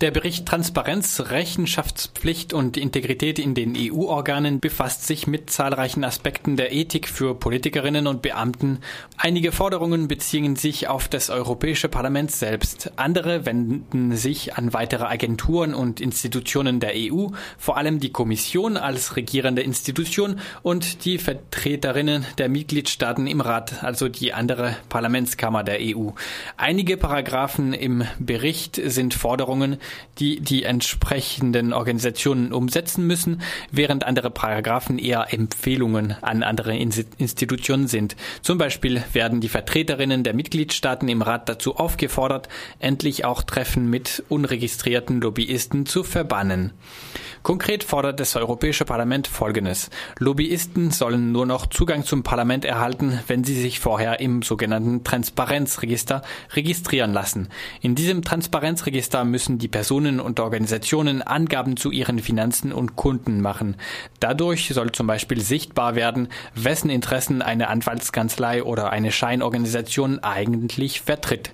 Der Bericht Transparenz, Rechenschaftspflicht und Integrität in den EU-Organen befasst sich mit zahlreichen Aspekten der Ethik für Politikerinnen und Beamten. Einige Forderungen beziehen sich auf das Europäische Parlament selbst. Andere wenden sich an weitere Agenturen und Institutionen der EU, vor allem die Kommission als regierende Institution und die Vertreterinnen der Mitgliedstaaten im Rat, also die andere Parlamentskammer der EU. Einige Paragraphen im Bericht sind Forderungen, die die entsprechenden Organisationen umsetzen müssen, während andere Paragraphen eher Empfehlungen an andere Institutionen sind. Zum Beispiel werden die Vertreterinnen der Mitgliedstaaten im Rat dazu aufgefordert, endlich auch Treffen mit unregistrierten Lobbyisten zu verbannen. Konkret fordert das Europäische Parlament Folgendes. Lobbyisten sollen nur noch Zugang zum Parlament erhalten, wenn sie sich vorher im sogenannten Transparenzregister registrieren lassen. In diesem Transparenzregister müssen die Personen und Organisationen Angaben zu ihren Finanzen und Kunden machen. Dadurch soll zum Beispiel sichtbar werden, wessen Interessen eine Anwaltskanzlei oder eine Scheinorganisation eigentlich vertritt.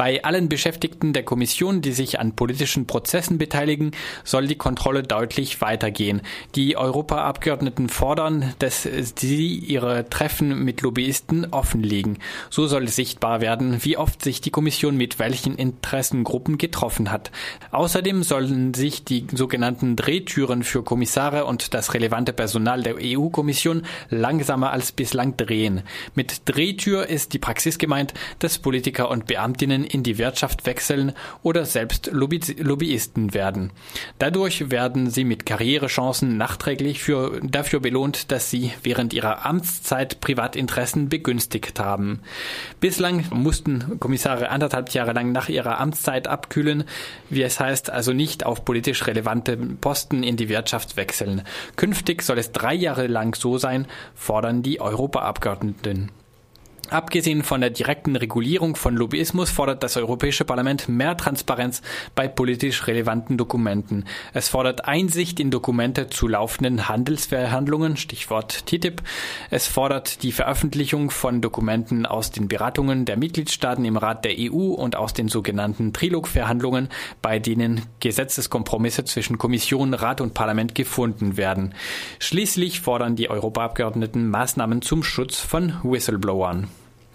Bei allen Beschäftigten der Kommission, die sich an politischen Prozessen beteiligen, soll die Kontrolle deutlich weitergehen. Die Europaabgeordneten fordern, dass sie ihre Treffen mit Lobbyisten offenlegen. So soll sichtbar werden, wie oft sich die Kommission mit welchen Interessengruppen getroffen hat. Außerdem sollen sich die sogenannten Drehtüren für Kommissare und das relevante Personal der EU-Kommission langsamer als bislang drehen. Mit Drehtür ist die Praxis gemeint, dass Politiker und Beamtinnen in die Wirtschaft wechseln oder selbst Lobby Lobbyisten werden. Dadurch werden sie mit Karrierechancen nachträglich für, dafür belohnt, dass sie während ihrer Amtszeit Privatinteressen begünstigt haben. Bislang mussten Kommissare anderthalb Jahre lang nach ihrer Amtszeit abkühlen, wie es heißt, also nicht auf politisch relevante Posten in die Wirtschaft wechseln. Künftig soll es drei Jahre lang so sein, fordern die Europaabgeordneten. Abgesehen von der direkten Regulierung von Lobbyismus fordert das Europäische Parlament mehr Transparenz bei politisch relevanten Dokumenten. Es fordert Einsicht in Dokumente zu laufenden Handelsverhandlungen, Stichwort TTIP. Es fordert die Veröffentlichung von Dokumenten aus den Beratungen der Mitgliedstaaten im Rat der EU und aus den sogenannten Trilogverhandlungen, bei denen Gesetzeskompromisse zwischen Kommission, Rat und Parlament gefunden werden. Schließlich fordern die Europaabgeordneten Maßnahmen zum Schutz von Whistleblowern.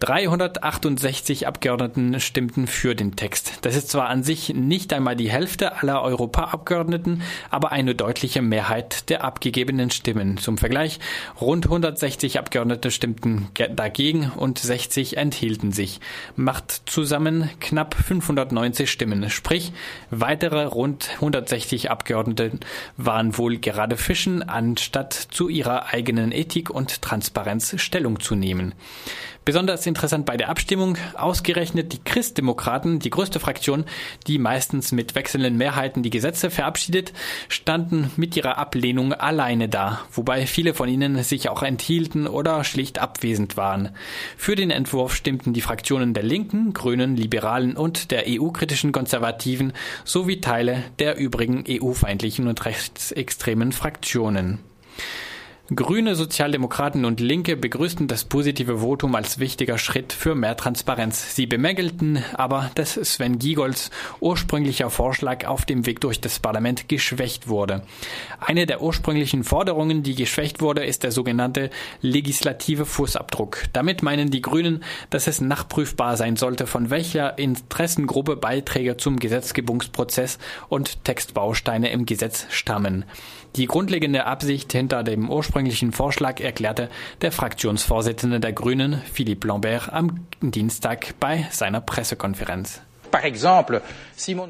368 Abgeordneten stimmten für den Text. Das ist zwar an sich nicht einmal die Hälfte aller Europaabgeordneten, aber eine deutliche Mehrheit der abgegebenen Stimmen. Zum Vergleich, rund 160 Abgeordnete stimmten dagegen und 60 enthielten sich. Macht zusammen knapp 590 Stimmen. Sprich, weitere rund 160 Abgeordnete waren wohl gerade fischen, anstatt zu ihrer eigenen Ethik und Transparenz Stellung zu nehmen. Besonders interessant bei der Abstimmung, ausgerechnet die Christdemokraten, die größte Fraktion, die meistens mit wechselnden Mehrheiten die Gesetze verabschiedet, standen mit ihrer Ablehnung alleine da, wobei viele von ihnen sich auch enthielten oder schlicht abwesend waren. Für den Entwurf stimmten die Fraktionen der Linken, Grünen, Liberalen und der EU-kritischen Konservativen sowie Teile der übrigen EU-feindlichen und rechtsextremen Fraktionen. Grüne, Sozialdemokraten und Linke begrüßten das positive Votum als wichtiger Schritt für mehr Transparenz. Sie bemängelten aber, dass Sven Giegolds ursprünglicher Vorschlag auf dem Weg durch das Parlament geschwächt wurde. Eine der ursprünglichen Forderungen, die geschwächt wurde, ist der sogenannte legislative Fußabdruck. Damit meinen die Grünen, dass es nachprüfbar sein sollte, von welcher Interessengruppe Beiträge zum Gesetzgebungsprozess und Textbausteine im Gesetz stammen. Die grundlegende Absicht hinter dem ursprünglichen Vorschlag erklärte der Fraktionsvorsitzende der Grünen, Philippe Lambert, am Dienstag bei seiner Pressekonferenz.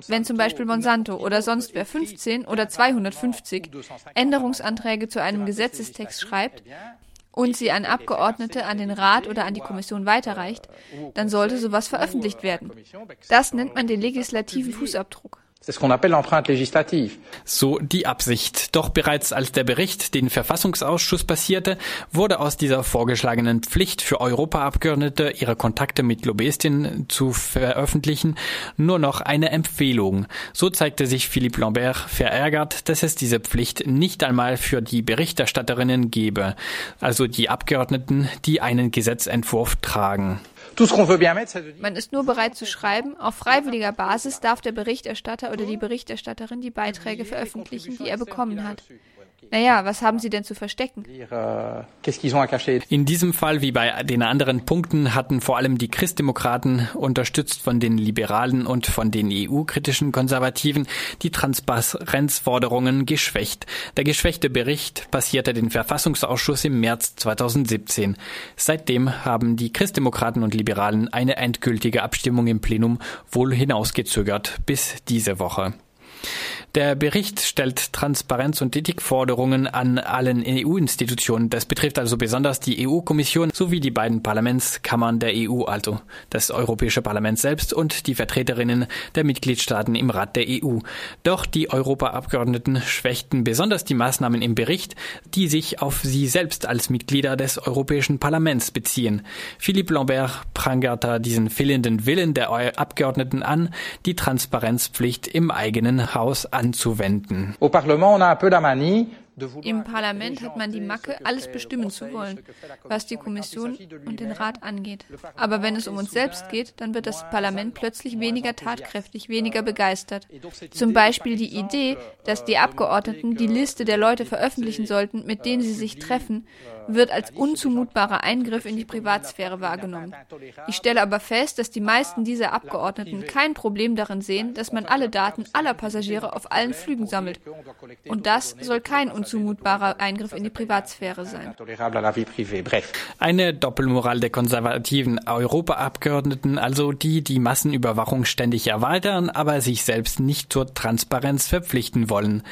Wenn zum Beispiel Monsanto oder sonst wer 15 oder 250 Änderungsanträge zu einem Gesetzestext schreibt und sie an Abgeordnete, an den Rat oder an die Kommission weiterreicht, dann sollte sowas veröffentlicht werden. Das nennt man den legislativen Fußabdruck. So die Absicht. Doch bereits als der Bericht den Verfassungsausschuss passierte, wurde aus dieser vorgeschlagenen Pflicht für Europaabgeordnete, ihre Kontakte mit Lobbyistinnen zu veröffentlichen, nur noch eine Empfehlung. So zeigte sich Philippe Lambert verärgert, dass es diese Pflicht nicht einmal für die Berichterstatterinnen gebe, also die Abgeordneten, die einen Gesetzentwurf tragen. Man ist nur bereit zu schreiben, auf freiwilliger Basis darf der Berichterstatter oder die Berichterstatterin die Beiträge veröffentlichen, die er bekommen hat. Naja, was haben Sie denn zu verstecken? In diesem Fall wie bei den anderen Punkten hatten vor allem die Christdemokraten, unterstützt von den Liberalen und von den EU-kritischen Konservativen, die Transparenzforderungen geschwächt. Der geschwächte Bericht passierte den Verfassungsausschuss im März 2017. Seitdem haben die Christdemokraten und Liberalen eine endgültige Abstimmung im Plenum wohl hinausgezögert bis diese Woche. Der Bericht stellt Transparenz- und Ethikforderungen an allen EU-Institutionen. Das betrifft also besonders die EU-Kommission sowie die beiden Parlamentskammern der EU, also das Europäische Parlament selbst und die Vertreterinnen der Mitgliedstaaten im Rat der EU. Doch die Europaabgeordneten schwächten besonders die Maßnahmen im Bericht, die sich auf sie selbst als Mitglieder des Europäischen Parlaments beziehen. Philippe Lambert prangerte diesen fehlenden Willen der Abgeordneten an, die Transparenzpflicht im eigenen Haus anzuwenden. Au Parlement, on a un peu la manie im Parlament hat man die Macke, alles bestimmen zu wollen, was die Kommission und den Rat angeht. Aber wenn es um uns selbst geht, dann wird das Parlament plötzlich weniger tatkräftig, weniger begeistert. Zum Beispiel die Idee, dass die Abgeordneten die Liste der Leute veröffentlichen sollten, mit denen sie sich treffen, wird als unzumutbarer Eingriff in die Privatsphäre wahrgenommen. Ich stelle aber fest, dass die meisten dieser Abgeordneten kein Problem darin sehen, dass man alle Daten aller Passagiere auf allen Flügen sammelt. Und das soll kein unzumutbarer Eingriff in die Privatsphäre sein. Eine Doppelmoral der konservativen Europaabgeordneten, also die die Massenüberwachung ständig erweitern, aber sich selbst nicht zur Transparenz verpflichten wollen.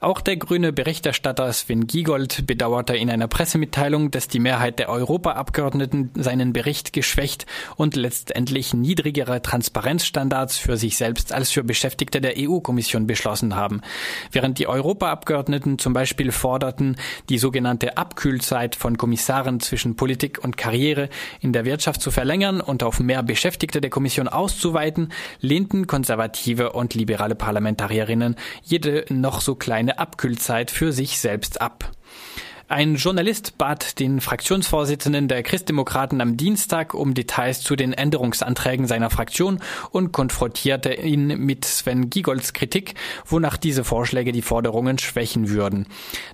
Auch der grüne Berichterstatter Sven Giegold bedauerte in einer Pressemitteilung, dass die Mehrheit der Europaabgeordneten seinen Bericht geschwächt und letztendlich niedrigere Transparenzstandards für sich selbst als für Beschäftigte der EU-Kommission beschlossen haben. Während die Europaabgeordneten zum Beispiel Beispiel forderten, die sogenannte Abkühlzeit von Kommissaren zwischen Politik und Karriere in der Wirtschaft zu verlängern und auf mehr Beschäftigte der Kommission auszuweiten, lehnten konservative und liberale Parlamentarierinnen jede noch so kleine Abkühlzeit für sich selbst ab. Ein Journalist bat den Fraktionsvorsitzenden der Christdemokraten am Dienstag um Details zu den Änderungsanträgen seiner Fraktion und konfrontierte ihn mit Sven Giegolds Kritik, wonach diese Vorschläge die Forderungen schwächen würden.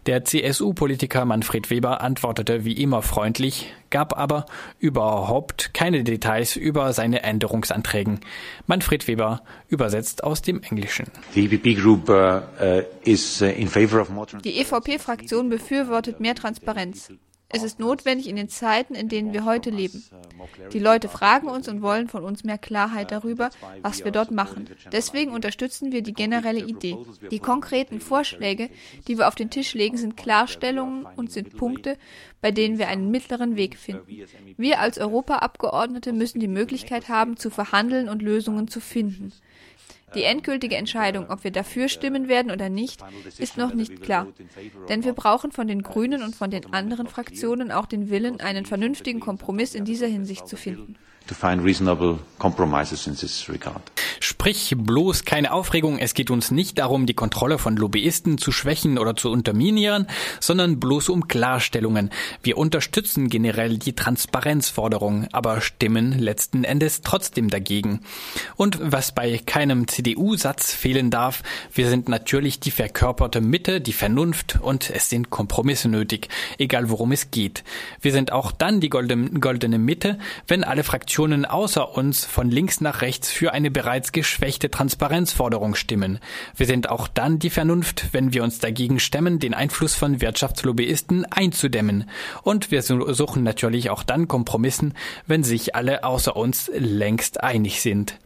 Der CSU-Politiker Manfred Weber antwortete wie immer freundlich, gab aber überhaupt keine Details über seine Änderungsanträge. Manfred Weber übersetzt aus dem Englischen. Die EVP-Fraktion uh, uh, befürwortet mehr Transparenz. Es ist notwendig in den Zeiten, in denen wir heute leben. Die Leute fragen uns und wollen von uns mehr Klarheit darüber, was wir dort machen. Deswegen unterstützen wir die generelle Idee. Die konkreten Vorschläge, die wir auf den Tisch legen, sind Klarstellungen und sind Punkte, bei denen wir einen mittleren Weg finden. Wir als Europaabgeordnete müssen die Möglichkeit haben, zu verhandeln und Lösungen zu finden. Die endgültige Entscheidung, ob wir dafür stimmen werden oder nicht, ist noch nicht klar. Denn wir brauchen von den Grünen und von den anderen Fraktionen auch den Willen, einen vernünftigen Kompromiss in dieser Hinsicht zu finden to find reasonable compromises in this regard. Sprich bloß keine Aufregung, es geht uns nicht darum, die Kontrolle von Lobbyisten zu schwächen oder zu unterminieren, sondern bloß um Klarstellungen. Wir unterstützen generell die Transparenzforderung, aber stimmen letzten Endes trotzdem dagegen. Und was bei keinem CDU-Satz fehlen darf, wir sind natürlich die verkörperte Mitte, die Vernunft und es sind Kompromisse nötig, egal worum es geht. Wir sind auch dann die goldene Mitte, wenn alle Fraktionen Fraktionen außer uns von links nach rechts für eine bereits geschwächte Transparenzforderung stimmen. Wir sind auch dann die Vernunft, wenn wir uns dagegen stemmen, den Einfluss von Wirtschaftslobbyisten einzudämmen. Und wir suchen natürlich auch dann Kompromissen, wenn sich alle außer uns längst einig sind.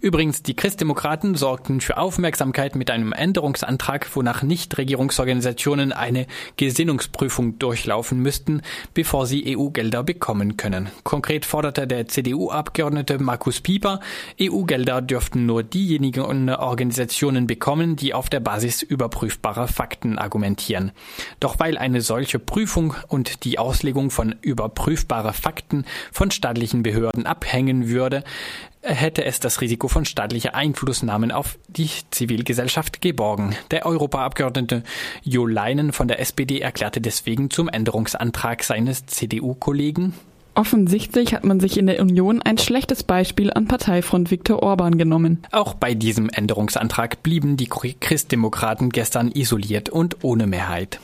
Übrigens, die Christdemokraten sorgten für Aufmerksamkeit mit einem Änderungsantrag, wonach Nichtregierungsorganisationen eine Gesinnungsprüfung durchlaufen müssten, bevor sie EU-Gelder bekommen können. Konkret forderte der CDU-Abgeordnete Markus Pieper, EU-Gelder dürften nur diejenigen Organisationen bekommen, die auf der Basis überprüfbarer Fakten argumentieren. Doch weil eine solche Prüfung und die Auslegung von überprüfbarer Fakten von staatlichen Behörden abhängen würde, hätte es das Risiko von staatlicher Einflussnahmen auf die Zivilgesellschaft geborgen. Der Europaabgeordnete Jo Leinen von der SPD erklärte deswegen zum Änderungsantrag seines CDU-Kollegen, Offensichtlich hat man sich in der Union ein schlechtes Beispiel an Parteifront Viktor Orban genommen. Auch bei diesem Änderungsantrag blieben die Christdemokraten gestern isoliert und ohne Mehrheit.